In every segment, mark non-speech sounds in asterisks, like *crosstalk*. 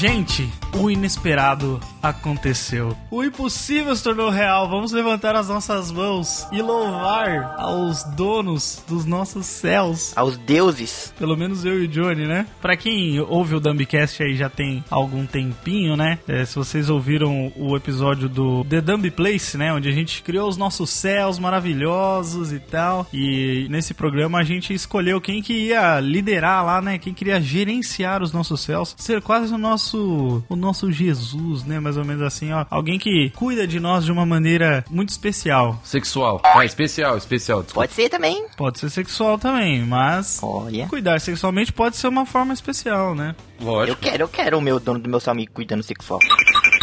Gente, o inesperado aconteceu. O impossível se tornou real. Vamos levantar as nossas mãos e louvar aos donos dos nossos céus. Aos deuses. Pelo menos eu e o Johnny, né? Pra quem ouve o Dumbcast aí já tem algum tempinho, né? É, se vocês ouviram o episódio do The Dumb Place, né? Onde a gente criou os nossos céus maravilhosos e tal. E nesse programa a gente escolheu quem que ia liderar lá, né? Quem queria gerenciar os nossos céus. Ser quase o nosso, o nosso Jesus, né? Mais ou menos assim, ó. Alguém que cuida de nós de uma maneira muito especial. Sexual. Ah, especial, especial. Desculpa. Pode ser também. Pode ser sexual também, mas Olha. cuidar sexualmente pode ser uma forma especial, né? Eu Lógico. quero, eu quero o meu dono do meu amigo cuidando sexual.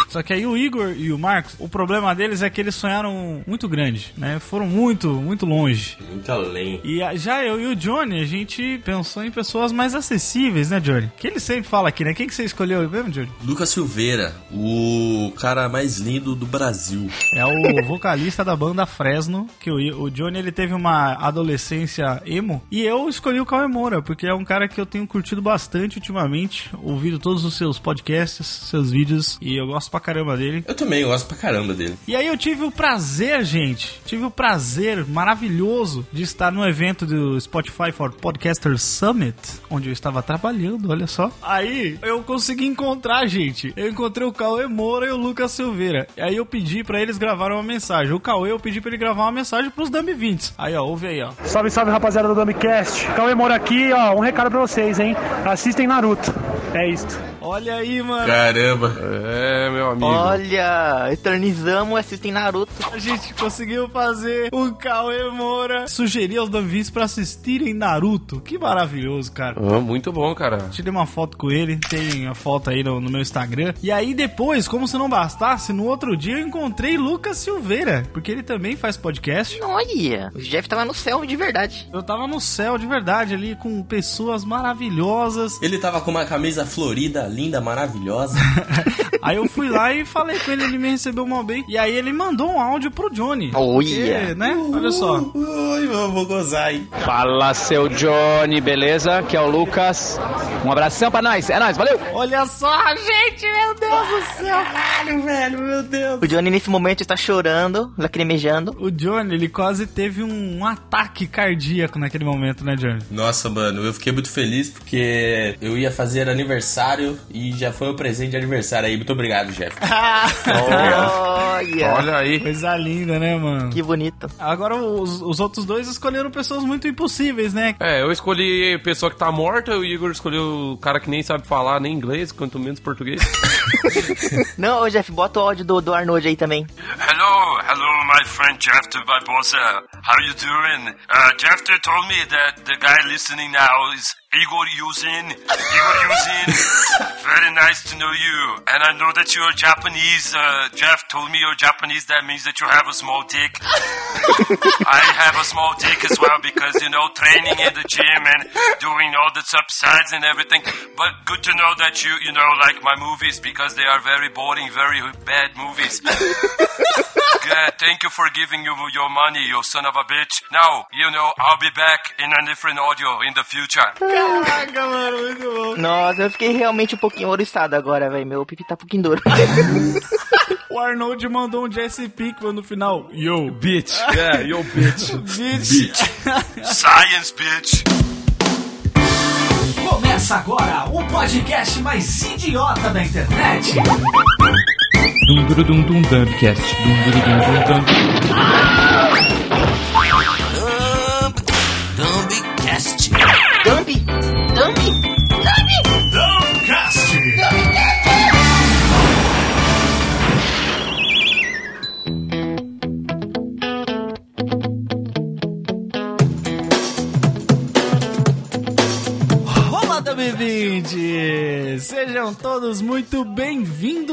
Só que aí o Igor e o Marcos, o problema deles é que eles sonharam muito grande, né? Foram muito, muito longe. Muito além. E já eu e o Johnny, a gente pensou em pessoas mais acessíveis, né, Johnny? Que ele sempre fala aqui, né? Quem que você escolheu mesmo, Johnny? Lucas Silveira, o cara mais lindo do Brasil. É o *laughs* vocalista da banda Fresno, que o, o Johnny ele teve uma adolescência emo. E eu escolhi o Cauê Moura, porque é um cara que eu tenho curtido bastante ultimamente, ouvido todos os seus podcasts, seus vídeos, e eu gosto pra caramba dele. Eu também gosto pra caramba dele. E aí eu tive o prazer, gente, tive o prazer maravilhoso de estar no evento do Spotify for Podcasters Summit, onde eu estava trabalhando, olha só. Aí eu consegui encontrar, gente. Eu encontrei o Cauê Moura e o Lucas Silveira. E aí eu pedi pra eles gravarem uma mensagem. O Cauê eu pedi pra ele gravar uma mensagem pros Dumb 20. Aí ó, ouve aí ó. Salve, salve rapaziada do Dumbcast. Cauê Moura aqui, ó, um recado pra vocês, hein? Assistem Naruto. É isto. Olha aí, mano. Caramba. É, meu amigo. Olha, eternizamos, assistem Naruto. A gente conseguiu fazer o Cauê Moura sugerir aos 20 pra assistirem Naruto. Que maravilhoso, cara. Ah, muito bom, cara. Tirei uma foto com ele, tem a foto aí no, no meu Instagram. E aí depois, como se não bastasse, no outro dia eu encontrei Lucas Silveira, porque ele também faz podcast. Olha, o Jeff tava no céu de verdade. Eu tava no céu de verdade ali com pessoas maravilhosas. Ele tava com uma camisa florida, linda, maravilhosa. *laughs* Aí eu fui lá e falei com ele, ele me recebeu mal bem. E aí ele mandou um áudio pro Johnny. Olha. Porque, né? Olha só. Ui, vou gozar, hein? Fala, seu Johnny, beleza? Que é o Lucas. Um abração pra nós. É nóis, valeu! Olha só, gente, meu Deus do céu. Caralho, velho, meu Deus. O Johnny nesse momento está chorando, lacrimejando. O Johnny, ele quase teve um ataque cardíaco naquele momento, né, Johnny? Nossa, mano, eu fiquei muito feliz porque eu ia fazer aniversário e já foi o presente de aniversário aí. Muito obrigado, Jeff. *laughs* Olha, Olha aí. Coisa linda, né, mano? que bonito. Agora os, os outros dois escolheram pessoas muito impossíveis, né? É, eu escolhi a pessoa que tá morta, o Igor escolheu o cara que nem sabe falar nem inglês, quanto menos português. *laughs* Não, ô Jeff, bota o áudio do, do Arnold aí também. Hello, hello, my friend Jeff, my boss. Uh, how you doing? Uh, Jeff told me that the guy listening now is Igor Yuzin. Igor Yuzin, very nice to know you. And I know that you're Japanese. Uh, Jeff told me you're Japanese. That means that you have a small dick. I have a small dick as well because, you know, training in the gym and doing all the subsides and everything. But good to know that you, you know, like my movies because they are very boring, very bad movies. Good. Thank you for giving you your money, you son of a bitch. Now, you know, I'll be back in a different audio in the future. Caraca, mano, muito bom. Nossa, eu fiquei realmente um pouquinho ouriçado agora, velho. Meu pipi tá um pouquinho duro. O Arnold mandou um Jesse Pinkman no final. Yo, bitch. É, yo, bitch. bitch. Science, bitch. Começa agora o podcast mais idiota da internet. Dum dum dum dum dumbcast. Dum dum dum dum dum.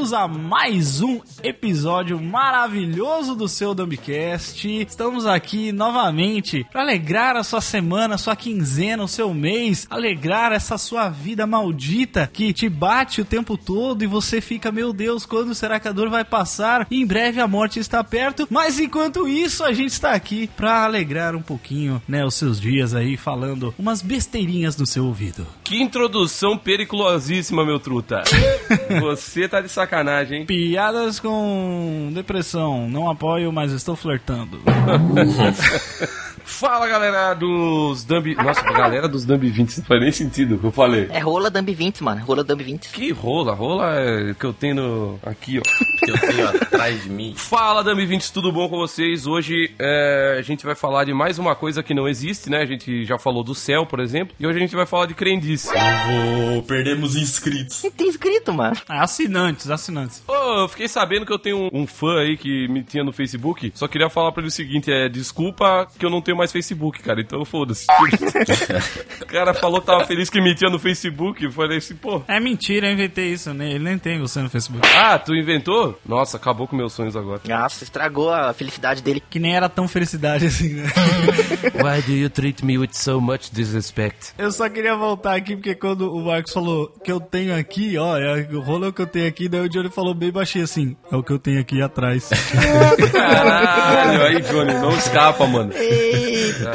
Bem-vindos a mais um episódio maravilhoso do seu Dumbcast. Estamos aqui novamente para alegrar a sua semana, a sua quinzena, o seu mês, alegrar essa sua vida maldita que te bate o tempo todo e você fica, meu Deus, quando será que a dor vai passar? Em breve a morte está perto, mas enquanto isso a gente está aqui para alegrar um pouquinho, né, os seus dias aí falando umas besteirinhas no seu ouvido. Quinta introdução periculosíssima, meu truta. *laughs* Você tá de sacanagem, hein? Piadas com depressão. Não apoio, mas estou flertando. *laughs* Fala, galera dos Dumb... Nossa, galera dos Dumb 20, não faz nem sentido o que eu falei. É rola Dumb 20, mano. Rola Dumb 20. Que rola? Rola é que eu tenho no- aqui, ó. Que eu tenho atrás de mim. Fala, Dumb 20, tudo bom com vocês? Hoje é, a gente vai falar de mais uma coisa que não existe, né? A gente já falou do céu, por exemplo. E hoje a gente vai falar de crendice. Oh, perdemos inscritos. Não tem escrito, mano. Ah, Assinantes, assinantes. Ô, eu fiquei sabendo que eu tenho um, um fã aí que me tinha no Facebook. Só queria falar pra ele o seguinte: é desculpa que eu não tenho mais Facebook, cara. Então foda-se. *laughs* o cara falou que tava feliz que me tinha no Facebook. Eu falei assim, pô. É mentira, eu inventei isso, né? Ele nem tem você no Facebook. Ah, tu inventou? Nossa, acabou com meus sonhos agora. Nossa, estragou a felicidade dele. Que nem era tão felicidade assim, né? *laughs* Why do you treat me with so much disrespect? Eu só queria voltar aqui porque quando o Marcos falou que eu tenho aqui, ó, é o rolo que eu tenho aqui, daí o Johnny falou bem baixinho assim, é o que eu tenho aqui atrás. *laughs* Caralho, aí, Johnny, não escapa, mano. Eita.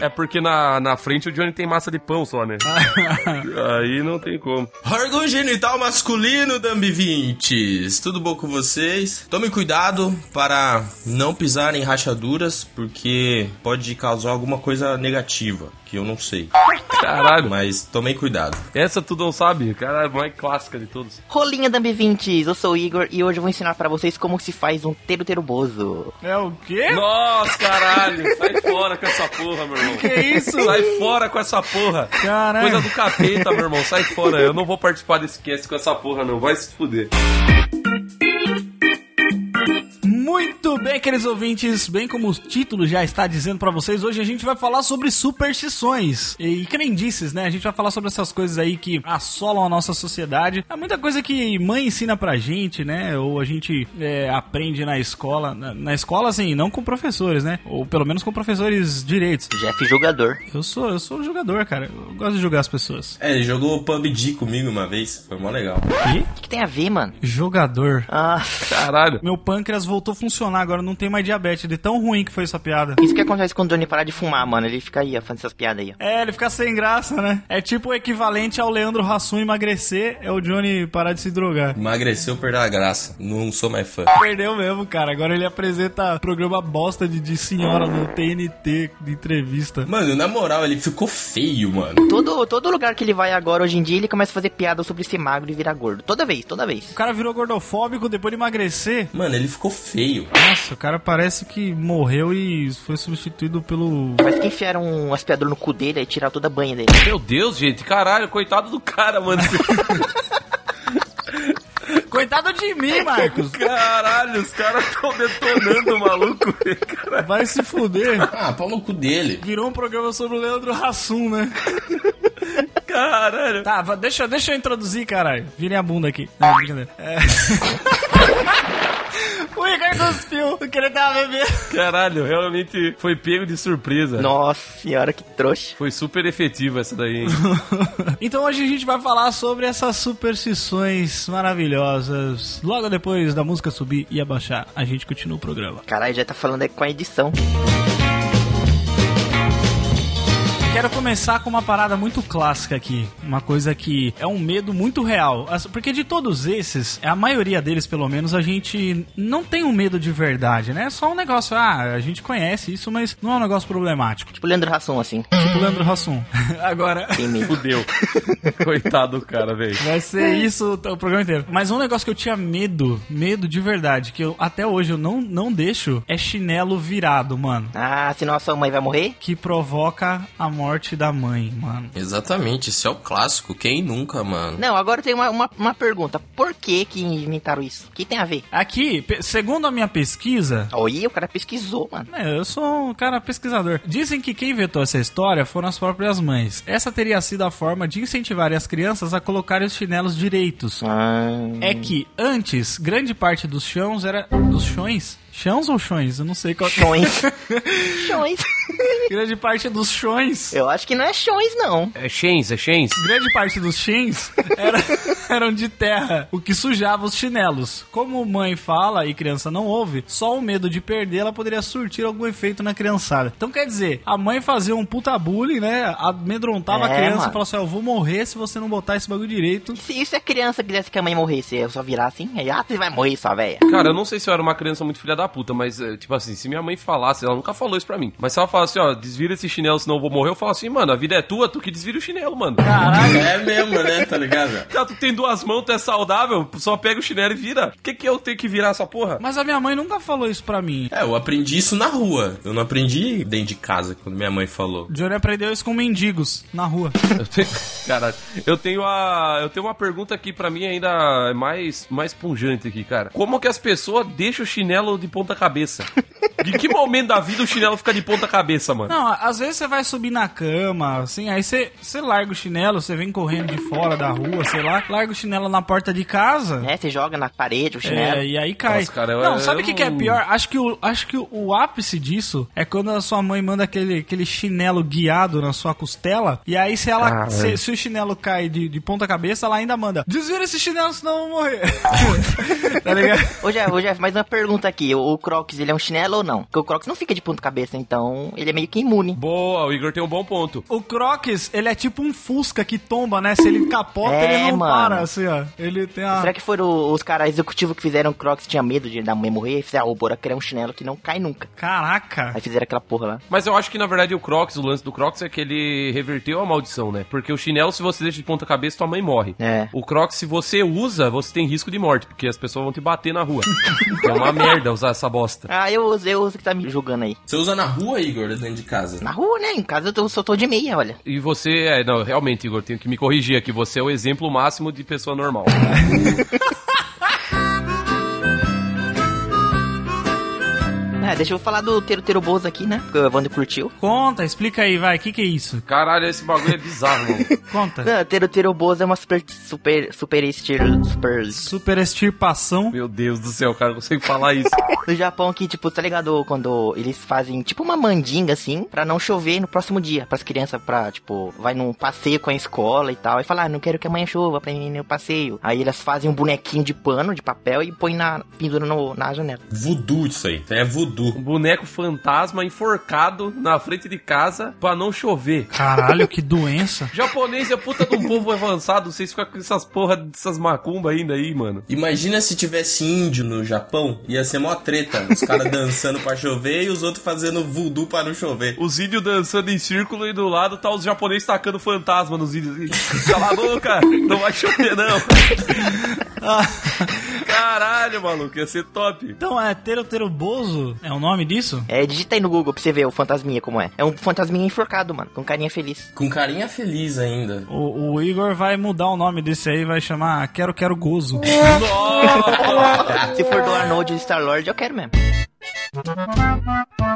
É porque na, na frente o Johnny tem massa de pão só, né? *laughs* aí não tem como. Órgão genital masculino, Dumb 20. Tudo bom com vocês? Tome cuidado para não pisar em rachaduras, porque pode causar alguma coisa negativa, que eu não sei. *laughs* Caralho, Mas tomem cuidado. essa tu não sabe? Cara, é a mais clássica de todos. Rolinha Dumb 20, eu sou o Igor e hoje eu vou ensinar pra vocês como se faz um teiro teruboso. é o quê? Nossa, caralho, sai fora com essa porra, meu irmão. Que isso? Sai fora com essa porra. Caralho. Coisa do capeta, meu irmão. Sai fora. Eu não vou participar desse cast com essa porra, não. Vai se fuder. Muito bem, queridos ouvintes, bem como o título já está dizendo pra vocês, hoje a gente vai falar sobre superstições e crendices, né? A gente vai falar sobre essas coisas aí que assolam a nossa sociedade. É muita coisa que mãe ensina pra gente, né? Ou a gente é, aprende na escola. Na, na escola, assim, não com professores, né? Ou pelo menos com professores direitos. Jeff jogador. Eu sou, eu sou jogador, cara. Eu gosto de jogar as pessoas. É, ele jogou PUBG comigo uma vez, foi mó legal. E O que, que tem a ver, mano? jogador. Ah, Caralho. Meu pâncreas voltou funcionar, agora não tem mais diabetes, de tão ruim que foi essa piada. isso que acontece quando o Johnny parar de fumar, mano. Ele fica aí, fazendo essas piadas aí. É, ele fica sem graça, né? É tipo o equivalente ao Leandro Hassum emagrecer, é o Johnny parar de se drogar. Emagreceu, perdeu a graça. Não sou mais fã. Perdeu mesmo, cara. Agora ele apresenta programa bosta de, de senhora no TNT de entrevista. Mano, na moral, ele ficou feio, mano. Todo, todo lugar que ele vai agora, hoje em dia, ele começa a fazer piada sobre ser magro e virar gordo. Toda vez, toda vez. O cara virou gordofóbico depois de emagrecer. Mano, ele ficou feio. Nossa, o cara parece que morreu e foi substituído pelo. Parece que enfiaram um aspirador no cu dele e tiraram toda a banha dele. Meu Deus, gente. Caralho, coitado do cara, mano. *laughs* Coitado de mim, Marcos! Caralho, os caras tão detonando o maluco. *laughs* Caralho. Vai se fuder. Ah, pau no cu dele. Virou um programa sobre o Leandro Hassum, né? *laughs* Caralho. Tá, deixa, deixa eu introduzir, caralho. Virem a bunda aqui. Não, brincadeira. É. o Igor cuspiu, que ele tava bebendo. Caralho, realmente foi pego de surpresa. Nossa senhora, que trouxa. Foi super efetiva essa daí, hein? *laughs* Então hoje a gente vai falar sobre essas superstições maravilhosas. Logo depois da música subir e abaixar, a gente continua o programa. Caralho, já tá falando aí com a edição. Quero começar com uma parada muito clássica aqui. Uma coisa que é um medo muito real. Porque de todos esses, a maioria deles, pelo menos, a gente não tem um medo de verdade, né? É só um negócio, ah, a gente conhece isso, mas não é um negócio problemático. Tipo Leandro Hassum, assim. Tipo Leandro Hassum. *laughs* Agora. Fudeu. *laughs* Coitado do cara, velho. Vai ser isso o programa inteiro. Mas um negócio que eu tinha medo, medo de verdade, que eu até hoje eu não, não deixo, é chinelo virado, mano. Ah, senão a sua mãe vai morrer? Que provoca a morte da mãe, mano. Exatamente, esse é o clássico. Quem nunca, mano? Não, agora tem uma, uma, uma pergunta. Por que que inventaram isso? O que tem a ver? Aqui, segundo a minha pesquisa, Olha, o cara pesquisou, mano. É, eu sou um cara pesquisador. Dizem que quem inventou essa história foram as próprias mães. Essa teria sido a forma de incentivar as crianças a colocarem os chinelos direitos. Ah, É que antes, grande parte dos chãos era. Dos chões? Chãos ou chões? Eu não sei qual Chões. *laughs* chões. Grande parte dos chões. Eu acho que não é chões, não. É Shens, é Shens. Grande parte dos chins *laughs* era- eram de terra, o que sujava os chinelos. Como mãe fala e criança não ouve, só o medo de perder ela poderia surtir algum efeito na criançada. Então quer dizer, a mãe fazia um puta bullying, né? Amedrontava a É, criança mano. e falava assim: ó, eu vou morrer se você não botar esse bagulho direito. Se, se a criança quisesse que a mãe morresse, eu só virar assim, aí, ah, você vai morrer, sua velha. Cara, eu não sei se eu era uma criança muito filha da puta, mas, é, tipo assim, se minha mãe falasse, ela nunca falou isso pra mim. Mas se ela falasse, ó, desvira esse chinelo, senão eu vou morrer, eu falo assim, mano, a vida é tua, tu que desvira o chinelo, mano. É mesmo, né? Tá ligado? *laughs* Cara, tu tem duas mãos, tu é saudável, só pega o chinelo e vira. Por que, que eu tenho que virar essa porra? Mas a minha mãe nunca falou isso pra mim. É, eu aprendi isso na rua. Eu não aprendi dentro de casa, quando minha mãe falou. Johnny aprendeu isso com mendigos na rua. *laughs* Eu tenho, cara, eu tenho a, eu tenho uma pergunta aqui pra mim ainda é mais, mais punjante aqui, cara. Como que as pessoas deixam o chinelo de ponta cabeça? De que momento da vida o chinelo fica de ponta cabeça, mano? Não, às vezes você vai subir na cama, assim, aí você, você larga o chinelo, você vem correndo de fora da rua, sei lá, larga o chinelo na porta de casa. É, você joga na parede o chinelo. É, e aí cai. Nossa, cara, não, eu sabe o que, que é pior? Acho que, o, acho que o, o ápice disso é quando a sua mãe manda aquele, aquele chinelo guiado na sua costela, e aí se ela. Ah, se, é. se o chinelo cai de, de ponta cabeça, ela ainda manda. Desvira esse chinelo, senão eu vou morrer. *laughs* tá ligado? Ô, Jeff, ô, Jeff, mais uma pergunta aqui. O, o Crocs, ele é um chinelo ou não? Porque o Crocs não fica de ponta cabeça, então ele é meio que imune. Boa, o Igor tem um bom ponto. O Crocs, ele é tipo um Fusca que tomba, né? Se ele capota, É, ele não mano. para, assim, ó. Ele tem a. Será que foram os caras executivos que fizeram o Crocs tinha medo de da mãe morrer? E fizeram, ah, o bora criar um chinelo que não cai nunca. Caraca! Aí fizeram aquela porra lá. Mas eu acho que na verdade o Crocs, o lance do Crocs é que ele reverteu a maldição, né? Porque o chinelo, se você deixa de ponta cabeça, tua mãe morre. É. O Crocs, se você usa, você tem risco de morte, porque as pessoas vão te bater na rua. *laughs* é uma merda usar essa bosta. Ah, eu uso, eu uso que tá me julgando aí. Você usa na rua, Igor, dentro de casa? Na rua, né? Em casa eu tô, só tô de meia, olha. E você, é, não, realmente, Igor, tenho que me corrigir aqui. Você é o exemplo máximo de pessoa normal. *laughs* deixa eu falar do Teiro Teiro Bozo aqui, né? Porque o Evandro curtiu. Conta, explica aí, vai. O que, que é isso? Caralho, esse bagulho é bizarro, mano. *laughs* Conta. Não, Teiro Teiro Bozo é uma super, super, super estilo, super... Super extirpação. Meu Deus do céu, cara, não consigo falar isso. *laughs* No Japão que, tipo, tá ligado quando eles fazem, tipo, uma mandinga, assim, pra não chover no próximo dia. Pras crianças, pra, tipo, vai num passeio com a escola e tal. E fala, ah, não quero que amanhã chova pra mim no passeio. Aí elas fazem um bonequinho de pano, de papel e põem na, pendura no, na janela. Voodoo isso aí. É voodoo. Um boneco fantasma enforcado na frente de casa pra não chover. Caralho, que doença. *laughs* Japonês é puta de um povo avançado, vocês ficam com essas porra dessas macumbas ainda aí, mano. Imagina se tivesse índio no Japão, ia ser mó treta. Os caras *laughs* dançando pra chover e os outros fazendo voodoo pra não chover. Os índios dançando em círculo e do lado tá os japoneses tacando fantasma nos índios. Cala a boca, não vai chover não. *laughs* Caralho, maluco, ia ser top. Então é Tero Tero Bozo? É o nome disso? É, digita aí no Google pra você ver o fantasminha como é. É um fantasminha enforcado, mano, com carinha feliz. Com carinha feliz ainda. O, o Igor vai mudar o nome desse aí, vai chamar Quero Quero Gozo. *laughs* Se for do Arnold e Star-Lord, eu quero mesmo.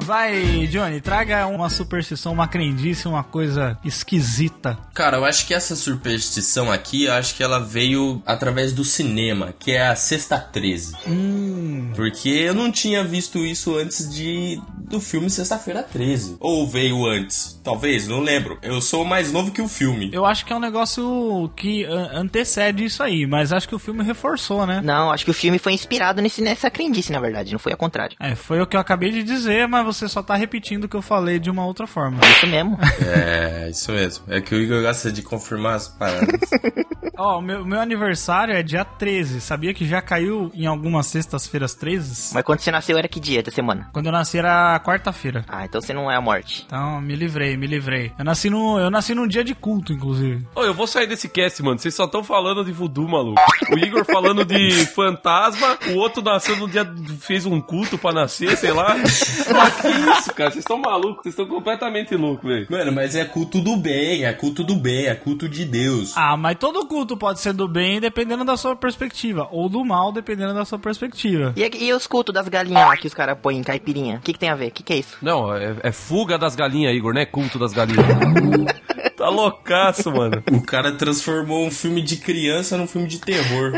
Vai, Johnny, traga uma superstição, uma crendice, uma coisa esquisita. Cara, eu acho que essa superstição aqui, eu acho que ela veio através do cinema, que é a Sexta 13. Hum. Porque eu não tinha visto isso antes de do filme Sexta-feira 13. Ou veio antes. Talvez, não lembro. Eu sou mais novo que o filme. Eu acho que é um negócio que an- antecede isso aí, mas acho que o filme reforçou, né? Não, acho que o filme foi inspirado nesse, nessa crendice, na verdade, não foi ao contrário. É, foi o que eu acabei de dizer, mas você só tá repetindo o que eu falei de uma outra forma. Isso mesmo. É, isso mesmo. É que o Igor gosta de confirmar as paradas. *laughs* Ó, o meu, meu aniversário é dia 13. Sabia que já caiu em algumas sextas-feiras 13? Mas quando você nasceu era que dia da semana? Quando eu nasci era quarta-feira. Ah, então você não é a morte. Então, me livrei, me livrei. Eu nasci no, eu nasci num dia de culto, inclusive. Ô, eu vou sair desse cast, mano. Vocês só estão falando de voodoo, maluco. O Igor falando de *laughs* fantasma, o outro nasceu no dia. fez um culto pra nascer, sei lá. *laughs* Mas que isso, cara? Vocês estão malucos, vocês estão completamente loucos, velho. Mano, mas é culto do bem, é culto do bem, é culto de Deus. Ah, mas todo culto pode ser do bem dependendo da sua perspectiva, ou do mal dependendo da sua perspectiva. E, e os cultos das galinhas lá que os caras põem em caipirinha? O que, que tem a ver? O que, que é isso? Não, é, é fuga das galinhas, Igor, não é culto das galinhas. *laughs* tá loucaço, mano. O cara transformou um filme de criança num filme de terror.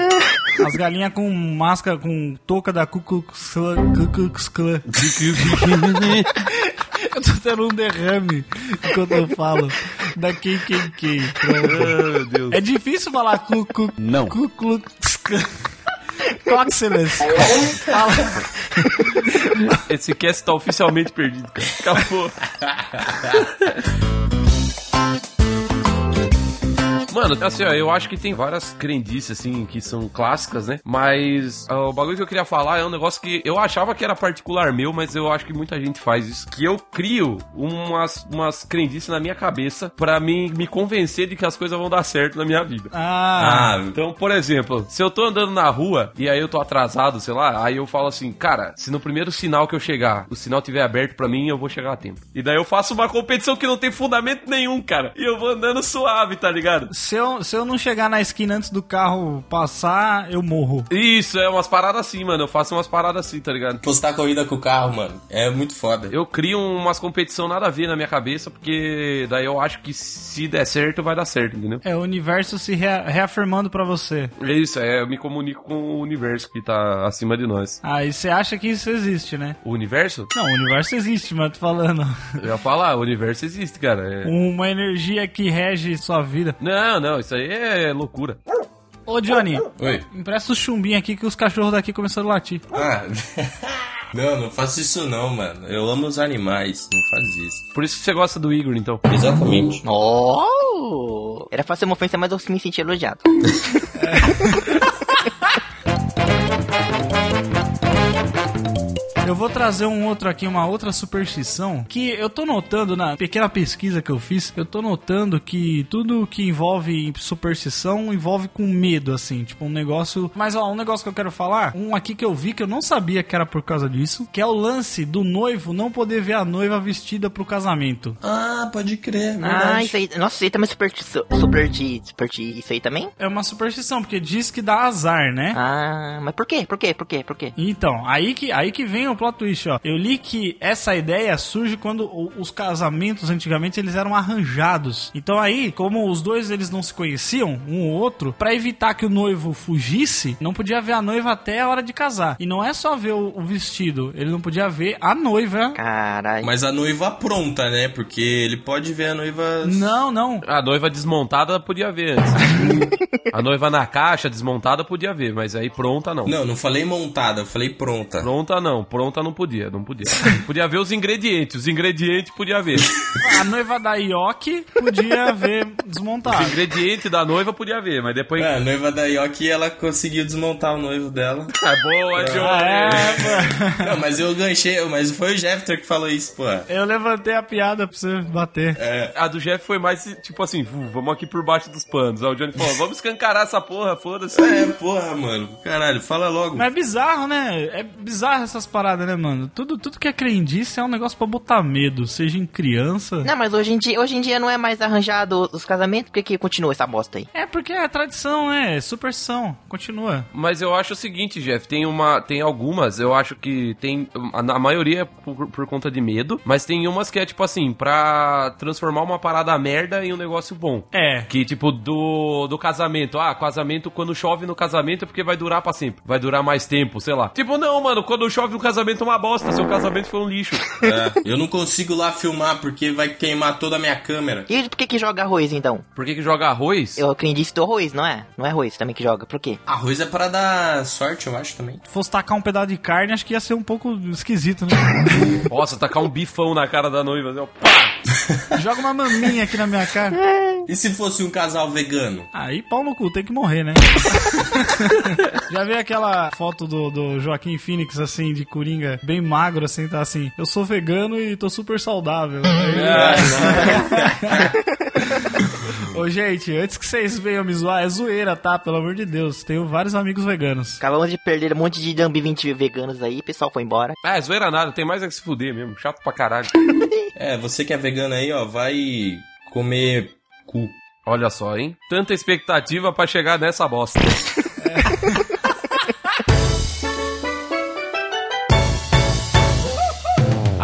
As galinhas com máscara, com touca da Ku Klux Klan. Klan. *laughs* Eu tô tendo um derrame enquanto eu falo da KKK. meu Deus. É difícil falar Ku Ku Não. Klan. Coxeles. Fala. Esse cast tá oficialmente perdido, cara. Acabou. *laughs* Mano, assim, ó, eu acho que tem várias crendices, assim, que são clássicas, né? Mas ah, o bagulho que eu queria falar é um negócio que eu achava que era particular meu, mas eu acho que muita gente faz isso. Que eu crio umas, umas crendices na minha cabeça pra me, me convencer de que as coisas vão dar certo na minha vida. Ah, Ah, Então, por exemplo, se eu tô andando na rua e aí eu tô atrasado, sei lá, aí eu falo assim, cara, se no primeiro sinal que eu chegar, o sinal tiver aberto pra mim, eu vou chegar a tempo. E daí eu faço uma competição que não tem fundamento nenhum, cara. E eu vou andando suave, tá ligado? Se eu, se eu não chegar na esquina antes do carro passar, eu morro. Isso, é umas paradas assim, mano. Eu faço umas paradas assim, tá ligado? postar corrida com o carro, mano, é muito foda. Eu crio umas competição nada a ver na minha cabeça, porque daí eu acho que se der certo, vai dar certo, entendeu? É o universo se rea- reafirmando pra você. É isso, é, eu me comunico com o universo que tá acima de nós. Aí você acha que isso existe, né? O universo? Não, o universo existe, mas eu tô falando. Eu ia falar, o universo existe, cara. É- Uma energia que rege sua vida. Não, não, isso aí é loucura. Ô, Johnny, Oi. empresta o chumbinho aqui que os cachorros daqui começaram a latir. Ah, *laughs* não, não faço isso não, mano. Eu amo os animais, não faz isso. Por isso que você gosta do Igor, então. Exatamente. Oh! Era pra ser uma ofensa, mas eu me senti elogiado. *laughs* Eu vou trazer um outro aqui, uma outra superstição que eu tô notando na pequena pesquisa que eu fiz, eu tô notando que tudo que envolve superstição envolve com medo, assim, tipo um negócio. Mas ó, um negócio que eu quero falar, um aqui que eu vi que eu não sabia que era por causa disso, que é o lance do noivo não poder ver a noiva vestida pro casamento. Ah, pode crer, Ah, isso aí. Nossa, isso aí também é superstição. Superti, superti, isso aí também? É uma superstição, porque diz que dá azar, né? Ah, mas por quê? Por quê? Por quê? Por quê? Então, aí que, aí que vem o plot twist, ó. Eu li que essa ideia surge quando os casamentos antigamente eles eram arranjados. Então aí, como os dois eles não se conheciam, um ou outro, pra evitar que o noivo fugisse, não podia ver a noiva até a hora de casar. E não é só ver o, o vestido, ele não podia ver a noiva. Caralho. Mas a noiva pronta, né? Porque ele pode ver a noiva. Não, não. A noiva desmontada podia ver antes. *laughs* A noiva na caixa desmontada podia ver, mas aí pronta não. Não, não falei montada, eu falei pronta. Pronta não, pronta não podia, não podia. *laughs* Podia ver os ingredientes, os ingredientes podia ver. A noiva da Yoki podia ver Os desmontada. ingredientes da noiva podia ver, mas depois. É, a noiva da Yoki, ela conseguiu desmontar o noivo dela. É boa. Ah, é, mano. *laughs* Não, mas eu ganchei, mas foi o Jeffter que falou isso, pô. Eu levantei a piada pra você bater. A do Jeff foi mais tipo assim, "Vu, vamos aqui por baixo dos panos. Aí o Johnny falou, vamos escancarar essa porra, foda-se. É, porra, mano. Caralho, fala logo. Mas é bizarro, né? É bizarro essas paradas, né, mano? Tudo, tudo que é crendice é um negócio pra botar medo, seja em criança. Não, mas hoje em dia, hoje em dia não é mais arranjado os casamentos, por que, que continua essa bosta aí? É porque é tradição, né? É superstição. Continua. Mas eu acho o seguinte, Jeff, tem uma, tem algumas, eu acho que tem, a, a maioria é por, por conta de medo, mas tem umas que é tipo assim, pra transformar uma parada merda em um negócio bom. É. Que tipo do, do casamento, ah, casamento quando chove no casamento é porque vai durar pra sempre, vai durar mais tempo, sei lá. Tipo, não, mano, quando chove no casamento é uma bosta, seu casamento foi um lixo. É, eu não consigo lá filmar porque vai queimar toda a minha câmera. E por que que joga arroz, então? Por que que joga arroz? Eu acredito do arroz, não é? Não é arroz também que joga, por quê? Arroz é para dar sorte, eu acho também. Se fosse tacar um pedaço de carne, acho que ia ser um pouco esquisito, né? *laughs* Nossa, tacar um bifão na cara da noiva, assim, ó, pá! Joga uma maminha aqui na minha cara. E se fosse um casal vegano? Aí pau no cu, tem que morrer, né? *laughs* Já vi aquela foto do, do Joaquim Phoenix, assim, de coringa, bem magro, assim, tá assim. Eu sou vegano e tô super saudável. *laughs* Aí- *laughs* Ô, gente, antes que vocês venham me zoar, é zoeira, tá? Pelo amor de Deus. Tenho vários amigos veganos. Acabamos de perder um monte de Dumb 20 veganos aí, o pessoal foi embora. Ah, zoeira nada, tem mais é que se fuder mesmo, chato pra caralho. *laughs* É, você que é vegano aí, ó, vai comer cu. Olha só, hein? Tanta expectativa pra chegar nessa bosta.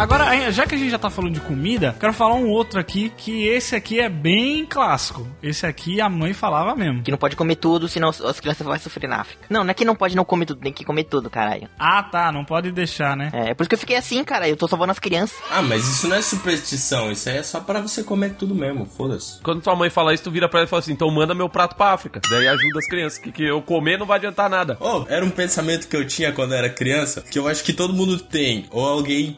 Agora, já que a gente já tá falando de comida, quero falar um outro aqui, que esse aqui é bem clássico. Esse aqui a mãe falava mesmo. Que não pode comer tudo, senão as crianças vão sofrer na África. Não, não é que não pode não comer tudo, tem que comer tudo, caralho. Ah, tá, não pode deixar, né? É, é por isso que eu fiquei assim, cara, eu tô salvando as crianças. Ah, mas isso não é superstição, isso aí é só pra você comer tudo mesmo, foda-se. Quando tua mãe fala isso, tu vira pra ela e fala assim: então manda meu prato pra África. Daí ajuda as crianças, que, que eu comer não vai adiantar nada. Oh, era um pensamento que eu tinha quando eu era criança, que eu acho que todo mundo tem, ou alguém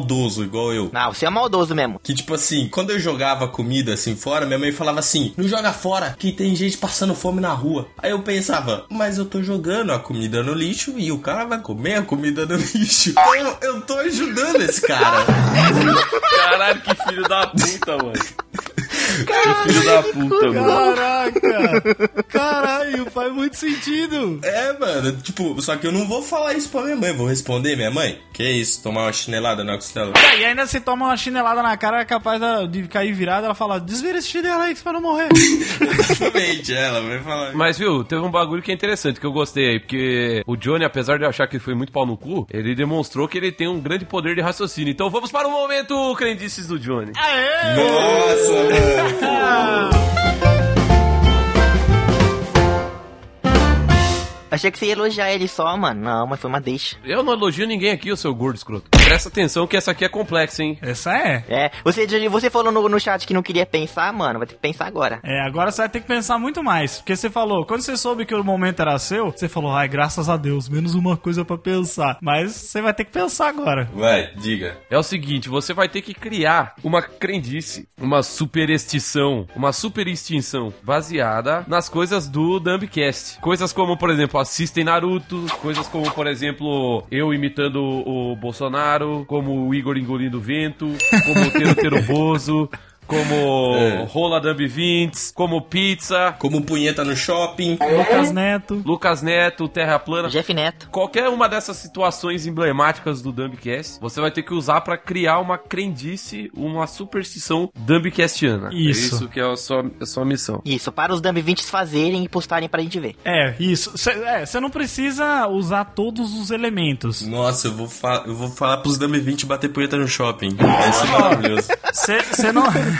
maldoso igual eu. Não, você é maldoso mesmo. Que tipo assim, quando eu jogava comida assim fora, minha mãe falava assim: não joga fora, que tem gente passando fome na rua. Aí eu pensava, mas eu tô jogando a comida no lixo e o cara vai comer a comida no *laughs* lixo. Então eu, eu tô ajudando esse cara. *laughs* Caralho, que filho da puta, mano. Que filho da puta, mano. Caraca! Caralho, faz muito sentido. É, mano, tipo, só que eu não vou falar isso pra minha mãe, vou responder minha mãe. Que isso, tomar uma chinelada na costela. E ainda você toma uma chinelada na cara, é capaz de cair virada, ela fala, desvira esse chinelo aí que você vai não morrer. Exatamente, ela vai falar. Mas viu, teve um bagulho que é interessante, que eu gostei aí, porque o Johnny, apesar de achar que foi muito pau no cu, ele demonstrou que ele tem um grande poder de raciocínio. Então vamos para o momento crendices do Johnny. Aê! Nossa, mano. Wow. Achei que você ia elogiar ele só, mano. Não, mas foi uma deixa. Eu não elogio ninguém aqui, o seu gordo escroto. Presta atenção que essa aqui é complexa, hein? Essa é. É, você, você falou no, no chat que não queria pensar, mano, vai ter que pensar agora. É, agora você vai ter que pensar muito mais. Porque você falou, quando você soube que o momento era seu, você falou, ai, graças a Deus, menos uma coisa pra pensar. Mas você vai ter que pensar agora. Vai, diga. É o seguinte, você vai ter que criar uma crendice, uma superestição, uma superextinção baseada nas coisas do Dumbcast. Coisas como, por exemplo, assistem Naruto, coisas como, por exemplo, eu imitando o Bolsonaro, como o Igor engolindo vento, como o Tero Tero Bozo, como É. rola Dumb Vintes, como pizza, Como punheta no shopping. Lucas Neto. Lucas Neto, Terra Plana. Jeff Neto. Qualquer uma dessas situações emblemáticas do Dumbcast, você vai ter que usar pra criar uma crendice, uma superstição Dumbcastiana. Isso. É isso que é a sua, a sua missão. Isso, para os Dumb 20 fazerem e postarem pra gente ver. É, isso. Você é, não precisa usar todos os elementos. Nossa, eu vou, fa eu vou falar pros Dumb 20 bater punheta no shopping. Vai ser maravilhoso. Você não. *laughs*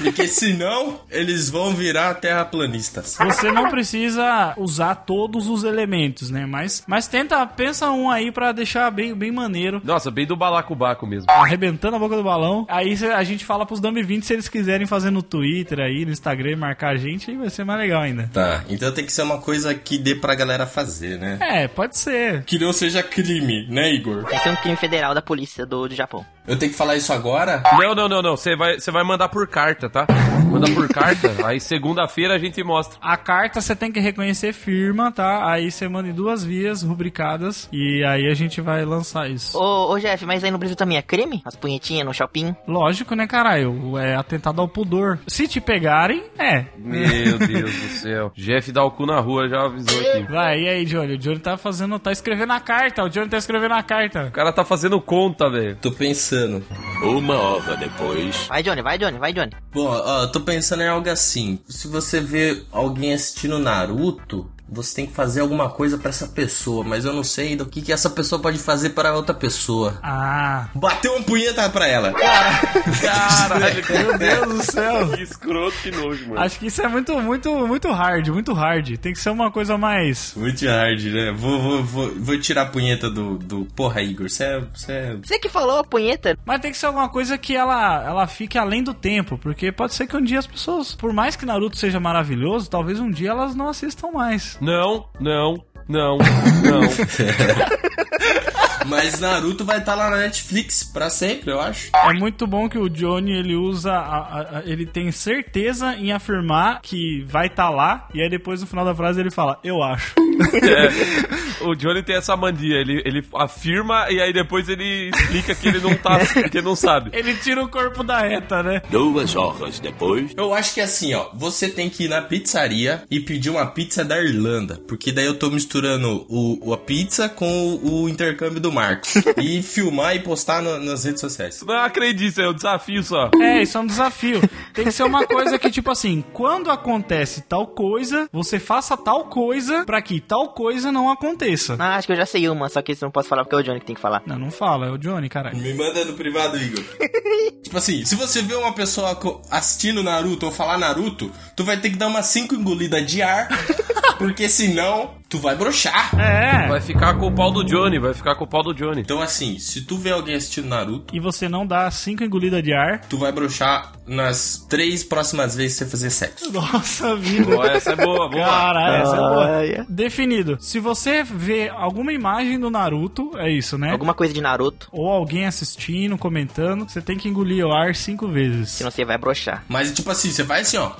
Porque senão, eles vão virar terraplanistas. Você não precisa usar todos os elementos, né? Mas, mas tenta, pensa um aí pra deixar bem, bem maneiro. Nossa, bem do balacobaco mesmo. Arrebentando a boca do balão. Aí a gente fala pros Dumb 20 se eles quiserem fazer no Twitter aí, no Instagram, marcar a gente, aí vai ser mais legal ainda. Tá, então tem que ser uma coisa que dê pra galera fazer, né? É, pode ser. Que não seja crime, né, Igor? Tem que ser um crime federal da polícia do, do Japão. Eu tenho que falar isso agora? Não, não, não, não. Você vai, você vai mandar por carta, tá? Manda por carta, *laughs* aí segunda-feira a gente mostra. A carta você tem que reconhecer firma, tá? Aí você manda em duas vias rubricadas e aí a gente vai lançar isso. Ô, ô Jeff, mas aí no Brasil também é crime? As punhetinhas no shopping? Lógico, né, caralho? É atentado ao pudor. Se te pegarem, é. Meu *laughs* Deus do céu. Jeff dá o cu na rua, já avisou aqui. Vai, e aí, Johnny? O Johnny tá fazendo, tá escrevendo a carta. O Johnny tá escrevendo a carta. O cara tá fazendo conta, velho. Tô pensando. Uma hora depois. Vai, Johnny, vai, Johnny, vai, Johnny. Bom, ó, eu tô pensando em algo assim. Se você vê alguém assistindo Naruto, você tem que fazer alguma coisa pra essa pessoa, mas eu não sei ainda o que, que essa pessoa pode fazer para outra pessoa. Ah, Bateu uma punheta pra ela. Caralho, *laughs* meu Deus do céu. que escroto, que nojo, mano. Acho que isso é muito, muito, muito hard, muito hard. Tem que ser uma coisa mais. Muito hard, né? Vou, vou, vou, vou tirar a punheta do, do. Porra, Igor, você é. Você é... Você que falou, punheta. Mas tem que ser alguma coisa que ela, ela fique além do tempo, porque pode ser que um dia as pessoas, por mais que Naruto seja maravilhoso, talvez um dia elas não assistam mais. Não, não, não, não. *laughs* Mas Naruto vai estar lá na Netflix pra sempre, eu acho. É muito bom que o Johnny ele usa, a- a- a- ele tem certeza em afirmar que vai estar lá e aí depois no final da frase ele fala, eu acho. É, o Johnny tem essa mania, ele, ele afirma e aí depois ele explica que ele não tá, que ele não sabe. Ele tira o corpo da reta, né? Duas horas depois. Eu acho que é assim, ó. Você tem que ir na pizzaria e pedir uma pizza da Irlanda. Porque daí eu tô misturando o, o- a pizza com o, o intercâmbio do do Marcos e filmar e postar no- nas redes sociais. Não acredito, é um desafio só. É, isso é um desafio. Tem que ser uma coisa que, tipo assim, quando acontece tal coisa, você faça tal coisa pra que tal coisa não aconteça. Ah, acho que eu já sei uma, só que isso eu não posso falar porque é o Johnny que tem que falar. Não, não fala, é o Johnny, caralho. Me manda no privado, Igor. *laughs* tipo assim, se você vê uma pessoa assistindo Naruto ou falar Naruto, tu vai ter que dar umas 5 engolidas de ar, *laughs* porque senão tu vai broxar. É. Vai ficar com o pau do Johnny, vai ficar com o pau do Johnny. Então assim, se tu vê alguém assistindo Naruto, E você não dá cinco engolidas de ar. tu vai broxar nas três próximas vezes que você fazer sexo. Nossa vida. Ó, essa é boa, boa. Caralho, essa é boa. Olha. Definido. Se você vê alguma imagem do Naruto, é isso, né? Alguma coisa de Naruto, Ou alguém assistindo, comentando, você tem que engolir o ar cinco vezes. senão você vai broxar. Mas tipo assim, você vai assim, ó. *laughs*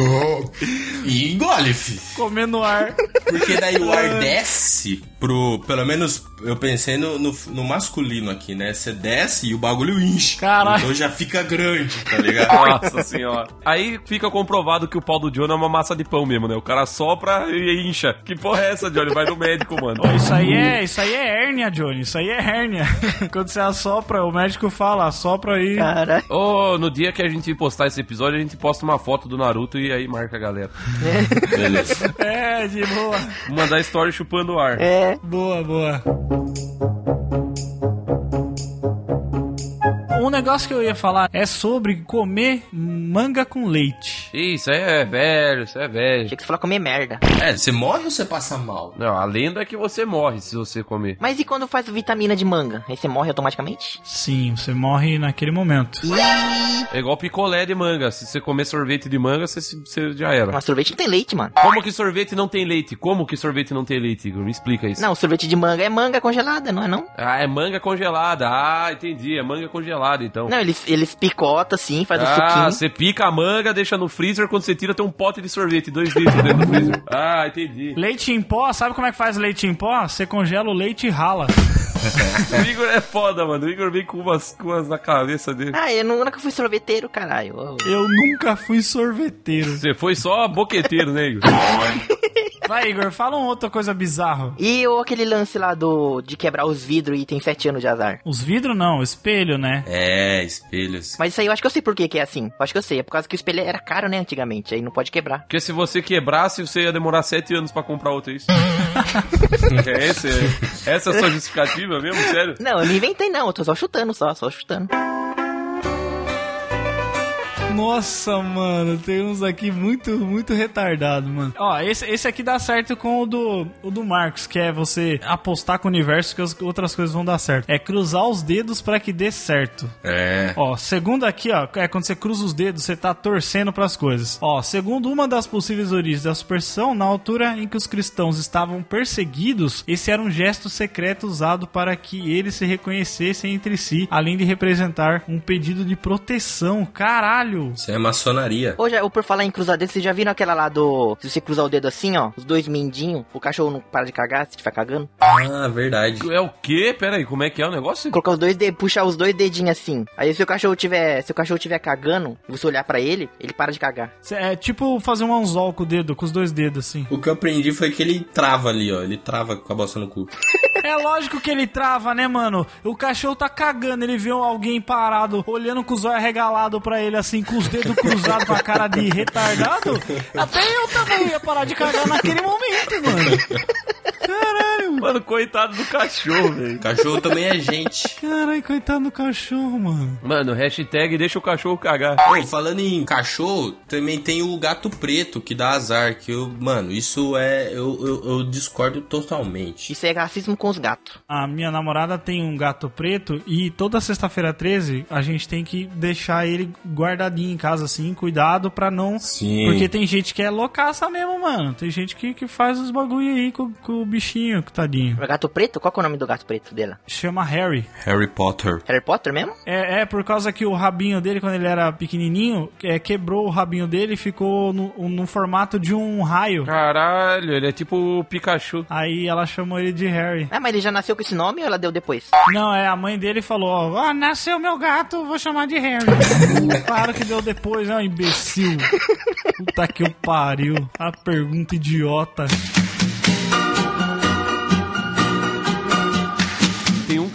*laughs* e engole, fi. Comendo ar. Porque daí o ar *laughs* desce pro. Pelo menos eu pensei no, no, no masculino aqui, né? Você desce e o bagulho enche. Caralho. Então já fica grande, tá ligado? *laughs* Nossa senhora. Aí fica comprovado que o pau do Johnny é uma massa de pão mesmo, né? O cara sopra e incha. Que porra é essa, Johnny? Vai no médico, mano. Isso aí é, isso aí é hérnia, Johnny. Isso aí é hérnia. Quando você assopra, o médico fala, assopra aí. Cara, Ô, no dia que a gente postar esse episódio, a gente posta uma foto do Naruto e aí marca a galera. Beleza. *laughs* É, de boa. Mandar story chupando ar. é. Boa, boa. Um negócio que eu ia falar é sobre comer manga com leite. Isso é velho, isso é velho. Tinha que você falar comer merda. É, você morre ou você passa mal? Não, a lenda é que você morre se você comer. Mas e quando faz vitamina de manga? Aí você morre automaticamente? Sim, você morre naquele momento. É igual picolé de manga. Se você comer sorvete de manga, você, você já era. Mas sorvete não tem leite, mano. Como que sorvete não tem leite? Como que sorvete não tem leite, Igor? Me explica isso. Não, sorvete de manga é manga congelada, não é não? Ah, é manga congelada. Ah, entendi. É manga congelada, então. Não, eles, eles picotam assim, faz o Ah, suquinho. você pica a manga, deixa no freezer, quando você tira tem um pote de sorvete, dois litros dentro do freezer. *laughs* Ah, entendi. Leite em pó, sabe como é que faz leite em pó? Você congela o leite e rala. *laughs* O Igor é foda, mano. O Igor vem com umas, com umas na cabeça dele. Ah, eu nu- nunca fui sorveteiro, caralho. Eu nunca fui sorveteiro. Você foi só boqueteiro, né, Igor? *laughs* Vai, Igor, fala uma outra coisa bizarra. E o aquele lance lá do de quebrar os vidros e tem sete anos de azar. Os vidros não, espelho, né? É, espelhos. Mas isso aí eu acho que eu sei por que que é assim. Eu acho que eu sei. É por causa que o espelho era caro, né, antigamente. Aí não pode quebrar. Porque se você quebrasse, você ia demorar sete anos pra comprar outro, é isso? *laughs* é esse, é, essa é a sua justificativa mesmo? Sério? Não, eu não inventei não. Eu tô só chutando, só. Só chutando. Nossa, mano, tem uns aqui muito, muito retardado, mano. Ó, esse, esse aqui dá certo com o do, o do Marcos, que é você apostar com o universo que as outras coisas vão dar certo. É cruzar os dedos pra que dê certo. É. Ó, segundo aqui, ó, é quando você cruza os dedos, você tá torcendo pras coisas. Ó, segundo uma das possíveis origens da superstição, na altura em que os cristãos estavam perseguidos, esse era um gesto secreto usado para que eles se reconhecessem entre si, além de representar um pedido de proteção. Caralho! Isso é maçonaria. Hoje, eu por falar em cruzar dedos, vocês já viram aquela lá do. Se você cruzar o dedo assim, ó, os dois mindinhos, o cachorro não para de cagar se estiver cagando. Ah, verdade. É o quê? Pera aí, como é que é o negócio? Colocar os dois dedos, puxar os dois dedinhos assim. Aí se o cachorro tiver. Se o cachorro tiver cagando, e você olhar pra ele, ele para de cagar. É tipo fazer um anzol com o dedo, com os dois dedos, assim. O que eu aprendi foi que ele trava ali, ó. Ele trava com a bosta no cu. É lógico que ele trava, né, mano? O cachorro tá cagando, ele vê alguém parado, olhando com os olhos arregalados pra ele, assim, com os dedos cruzados com a cara de retardado. Até eu também ia parar de cagar naquele momento, mano. Caralho, Mano, coitado do cachorro, velho. Cachorro também é gente. caralho, coitado do cachorro, mano. Mano, hashtag deixa o cachorro cagar. Ô, falando em cachorro, também tem o gato preto que dá azar. Que eu, mano, isso é. Eu, eu, eu discordo totalmente. Isso é racismo com os gatos. A minha namorada tem um gato preto e toda sexta-feira 13 a gente tem que deixar ele guardadinho em casa, assim, cuidado pra não. Sim. Porque tem gente que é loucaça mesmo, mano. Tem gente que, que faz os bagulho aí com, com o bichinho, que tadinho. O gato preto? Qual que é o nome do gato preto dela? Chama Harry. Harry Potter. Harry Potter mesmo? É, é por causa que o rabinho dele, quando ele era pequenininho, é, quebrou o rabinho dele e ficou no, no formato de um raio. Caralho, ele é tipo o Pikachu. Aí ela chamou ele de Harry. Ah, mas ele já nasceu com esse nome ou ela deu depois? Não, é, a mãe dele falou, ó, ah, nasceu meu gato, vou chamar de Harry. *laughs* claro que deu depois, né, imbecil. Puta que eu pariu. A pergunta idiota.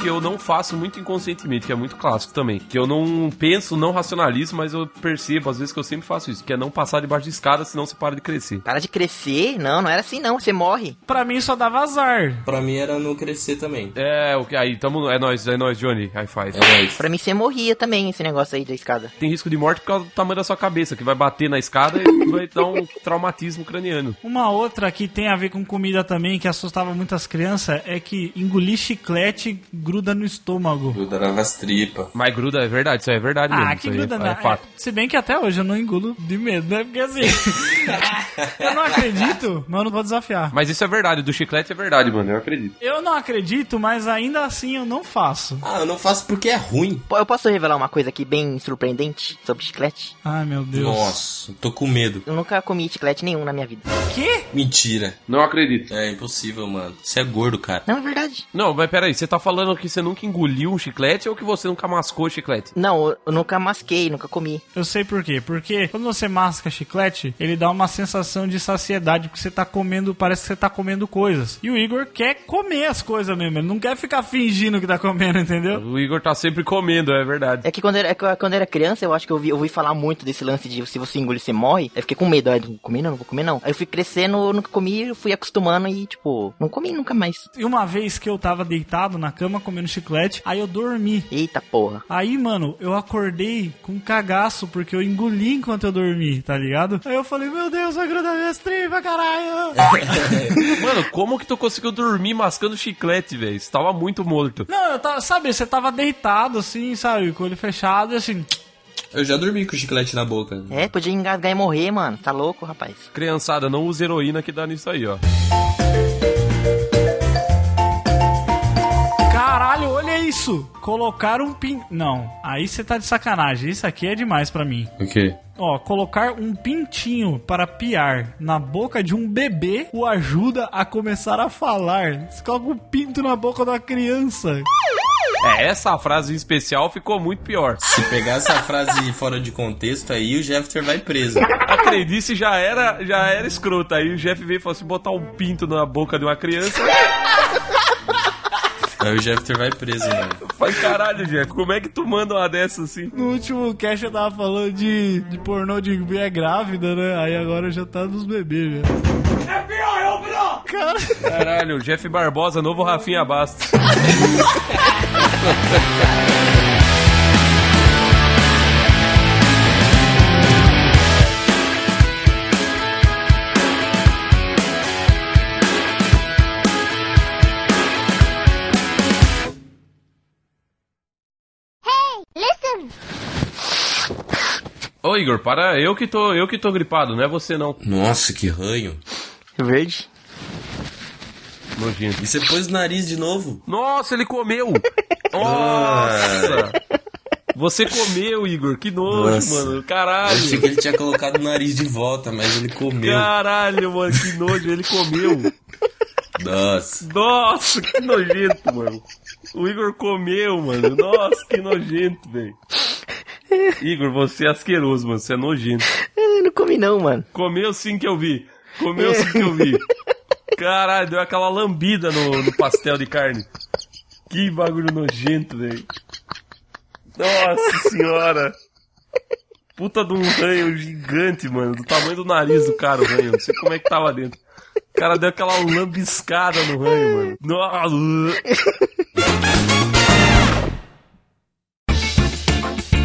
Que eu não faço muito inconscientemente, que é muito clássico também. Que eu não penso, não racionalizo, mas eu percebo, às vezes, que eu sempre faço isso, que é não passar debaixo de escada, senão você para de crescer. Para de crescer? Não, não era assim não, você morre. Pra mim só dava azar. Pra mim era não crescer também. É, o que aí, tamo. É nóis, é nóis, Johnny. High five. É nóis. Pra mim você morria também, esse negócio aí da escada. Tem risco de morte por causa do tamanho da sua cabeça, que vai bater na escada e *laughs* vai dar um traumatismo craniano. Uma outra que tem a ver com comida também, que assustava muitas crianças, é que engolir chiclete gruda no estômago. Grudava as tripas. Mas gruda, é verdade, isso aí é verdade mesmo. Ah, que gruda é, não. é fato. É, se bem que até hoje eu não engulo de medo, né? Porque assim. *laughs* eu não acredito, mas eu não vou desafiar. Mas isso é verdade, do chiclete é verdade, mano, eu acredito. Eu não acredito, mas ainda assim eu não faço. Ah, eu não faço porque é ruim. Eu posso revelar uma coisa aqui bem surpreendente sobre chiclete? Ai, meu Deus. Nossa, tô com medo. Eu nunca comi chiclete nenhum na minha vida. Que? Mentira. Não acredito. É impossível, mano. Você é gordo, cara. Não, é verdade. Não, mas peraí, você tá falando que você nunca engoliu um chiclete ou que você nunca mascou chiclete? Não, eu- nunca masquei, nunca comi. Eu sei por quê. Porque quando você masca chiclete, ele dá uma sensação de saciedade, porque você tá comendo, parece que você tá comendo coisas. E o Igor quer comer as coisas mesmo, ele não quer ficar fingindo que tá comendo, entendeu? O Igor tá sempre comendo, é verdade. É que quando eu era, é quando eu era criança, eu acho que eu ouvi, eu ouvi falar muito desse lance de se você engolir, você morre. Aí eu fiquei com medo. Aí, não vou comer não, não vou comer não. Aí eu fui crescendo, eu nunca comi, eu fui acostumando e, tipo, não comi nunca mais. E uma vez que eu tava deitado na cama comendo chiclete, aí eu dormi. Eita porra. Aí, mano, eu acordei com um cagaço, porque eu engoli enquanto eu dormi, tá ligado? Aí eu falei, meu Deus, vai grudar minhas tripas, caralho! *laughs* Mano, como que tu conseguiu dormir mascando chiclete, velho? Você tava muito morto. Não, eu tava, sabe, você tava deitado assim, sabe, com o olho fechado e assim. Eu já dormi com chiclete na boca. É, podia engasgar e morrer, mano. Tá louco, rapaz? Criançada, não use heroína que dá nisso aí, ó. Caralho, olha isso! Colocar um pin. Não, aí você tá de sacanagem. Isso aqui é demais pra mim. O quê? Ó, colocar um pintinho para piar na boca de um bebê o ajuda a começar a falar. Você coloca um pinto na boca da criança. É, essa frase em especial ficou muito pior. Se pegar essa frase *laughs* fora de contexto aí, o Jeffter vai preso. A Credice já era, já era escrota. Aí o Jeff veio e falou assim: botar um pinto na boca de uma criança. Aí o Jeffter vai preso, mano. Falei, caralho, Jeff, como é que tu manda uma dessa assim? No último cast eu tava falando de, de pornô de mulher grávida, né? Aí agora já tá dos bebês, velho. Cara, Caralho, Jeff Barbosa, novo Rafinha Bastos. *laughs* Ô Igor, para, eu que tô, eu que tô gripado, não é você não. Nossa, que ranho. Verde? Nojento. E você pôs o nariz de novo? Nossa, ele comeu! *laughs* Nossa! Você comeu, Igor, que nojo, Nossa. mano. Eu Caralho. achei que ele tinha colocado o nariz de volta, mas ele comeu. Caralho, mano, que nojo, ele comeu. Nossa. Nossa, que nojento, mano. O Igor comeu, mano. Nossa, que nojento, velho. Igor, você é asqueroso, mano. Você é nojento. Eu não comi não, mano. Comeu sim que eu vi. Comeu sim que eu vi. *laughs* Caralho, deu aquela lambida no, no pastel de carne. Que bagulho nojento, velho. Nossa senhora. Puta de um ranho gigante, mano. Do tamanho do nariz do cara, o ranho. Não sei como é que tava dentro. O cara deu aquela lambiscada no ranho, mano. Nossa.